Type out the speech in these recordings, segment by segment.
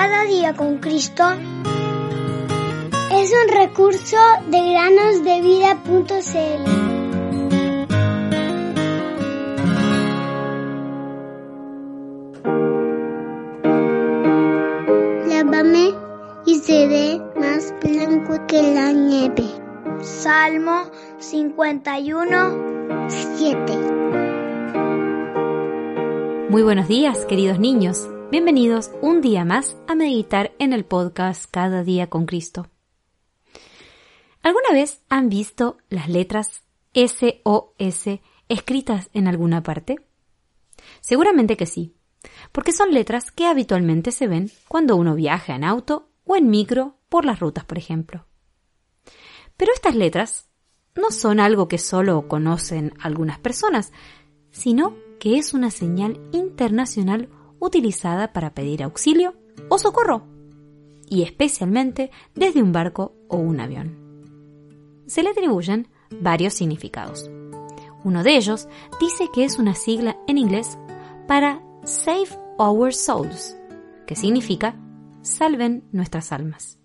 Cada día con Cristo es un recurso de granosdevida.cl. Lávame y seré más blanco que la nieve. Salmo 51, 7. Muy buenos días, queridos niños. Bienvenidos un día más a meditar en el podcast Cada día con Cristo. ¿Alguna vez han visto las letras SOS escritas en alguna parte? Seguramente que sí, porque son letras que habitualmente se ven cuando uno viaja en auto o en micro por las rutas, por ejemplo. Pero estas letras no son algo que solo conocen algunas personas, sino que es una señal internacional utilizada para pedir auxilio o socorro, y especialmente desde un barco o un avión. Se le atribuyen varios significados. Uno de ellos dice que es una sigla en inglés para Save Our Souls, que significa salven nuestras almas.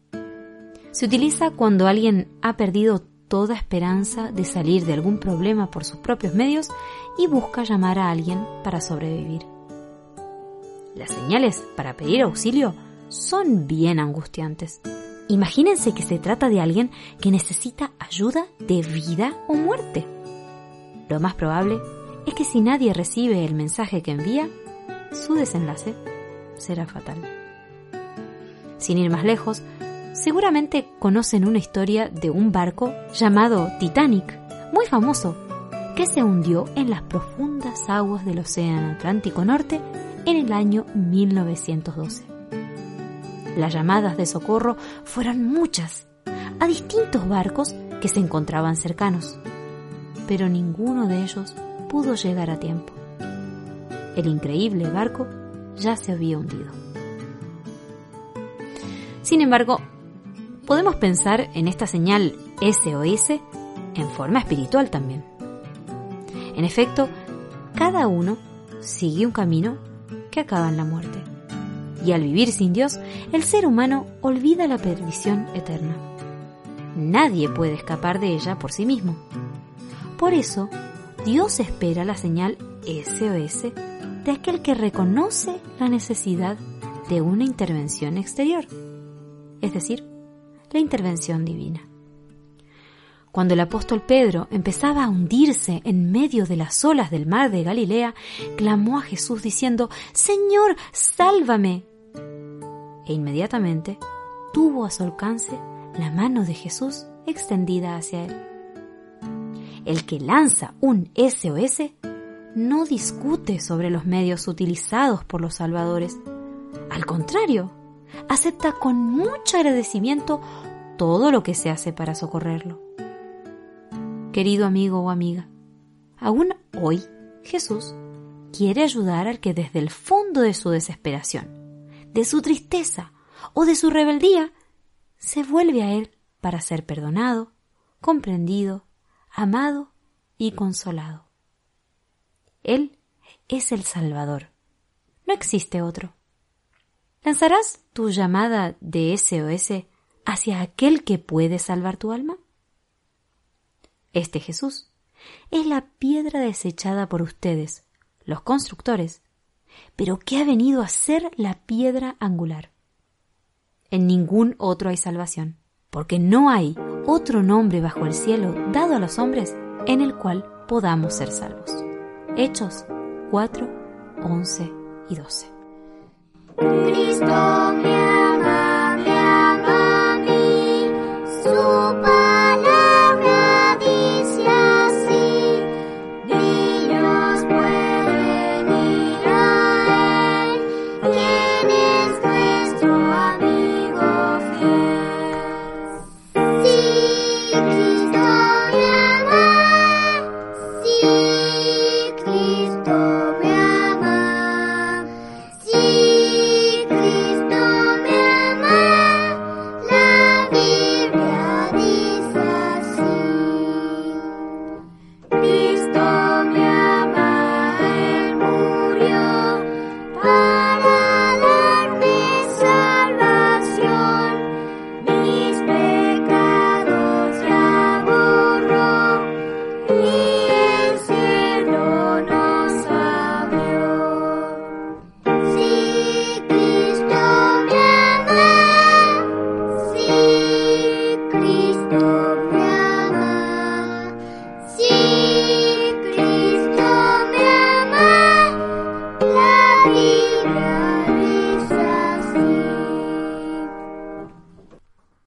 Se utiliza cuando alguien ha perdido toda esperanza de salir de algún problema por sus propios medios y busca llamar a alguien para sobrevivir. Las señales para pedir auxilio son bien angustiantes. Imagínense que se trata de alguien que necesita ayuda de vida o muerte. Lo más probable es que si nadie recibe el mensaje que envía, su desenlace será fatal. Sin ir más lejos, seguramente conocen una historia de un barco llamado Titanic, muy famoso, que se hundió en las profundas aguas del Océano Atlántico Norte en el año 1912. Las llamadas de socorro fueron muchas, a distintos barcos que se encontraban cercanos, pero ninguno de ellos pudo llegar a tiempo. El increíble barco ya se había hundido. Sin embargo, podemos pensar en esta señal SOS en forma espiritual también. En efecto, cada uno sigue un camino que acaba en la muerte. Y al vivir sin Dios, el ser humano olvida la perdición eterna. Nadie puede escapar de ella por sí mismo. Por eso, Dios espera la señal SOS de aquel que reconoce la necesidad de una intervención exterior, es decir, la intervención divina. Cuando el apóstol Pedro empezaba a hundirse en medio de las olas del mar de Galilea, clamó a Jesús diciendo, Señor, sálvame. E inmediatamente tuvo a su alcance la mano de Jesús extendida hacia él. El que lanza un SOS no discute sobre los medios utilizados por los salvadores. Al contrario, acepta con mucho agradecimiento todo lo que se hace para socorrerlo. Querido amigo o amiga, aún hoy Jesús quiere ayudar al que desde el fondo de su desesperación, de su tristeza o de su rebeldía, se vuelve a Él para ser perdonado, comprendido, amado y consolado. Él es el Salvador. No existe otro. ¿Lanzarás tu llamada de SOS hacia aquel que puede salvar tu alma? Este Jesús es la piedra desechada por ustedes, los constructores, pero que ha venido a ser la piedra angular. En ningún otro hay salvación, porque no hay otro nombre bajo el cielo dado a los hombres en el cual podamos ser salvos. Hechos 4, 11 y 12. Cristo